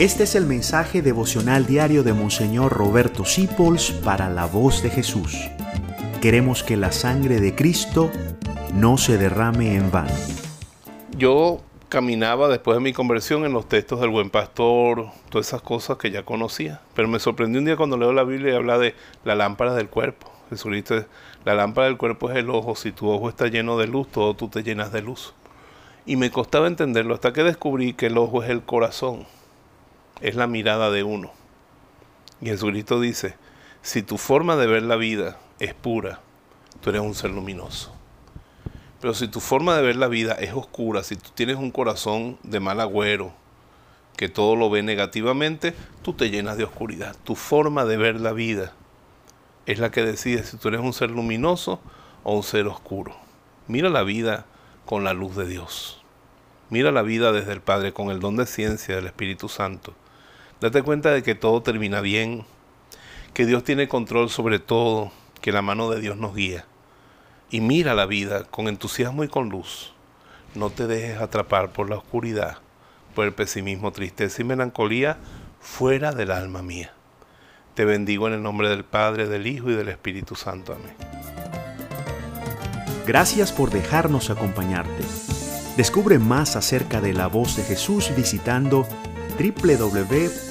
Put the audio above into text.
Este es el mensaje devocional diario de Monseñor Roberto Sipols para la voz de Jesús. Queremos que la sangre de Cristo no se derrame en vano. Yo caminaba después de mi conversión en los textos del buen pastor, todas esas cosas que ya conocía. Pero me sorprendió un día cuando leo la Biblia y habla de la lámpara del cuerpo. Jesucristo, la lámpara del cuerpo es el ojo. Si tu ojo está lleno de luz, todo tú te llenas de luz. Y me costaba entenderlo hasta que descubrí que el ojo es el corazón es la mirada de uno. Y Jesucristo dice, si tu forma de ver la vida es pura, tú eres un ser luminoso. Pero si tu forma de ver la vida es oscura, si tú tienes un corazón de mal agüero, que todo lo ve negativamente, tú te llenas de oscuridad. Tu forma de ver la vida es la que decide si tú eres un ser luminoso o un ser oscuro. Mira la vida con la luz de Dios. Mira la vida desde el Padre con el don de ciencia del Espíritu Santo. Date cuenta de que todo termina bien, que Dios tiene control sobre todo, que la mano de Dios nos guía. Y mira la vida con entusiasmo y con luz. No te dejes atrapar por la oscuridad, por el pesimismo, tristeza y melancolía fuera del alma mía. Te bendigo en el nombre del Padre, del Hijo y del Espíritu Santo. Amén. Gracias por dejarnos acompañarte. Descubre más acerca de la voz de Jesús visitando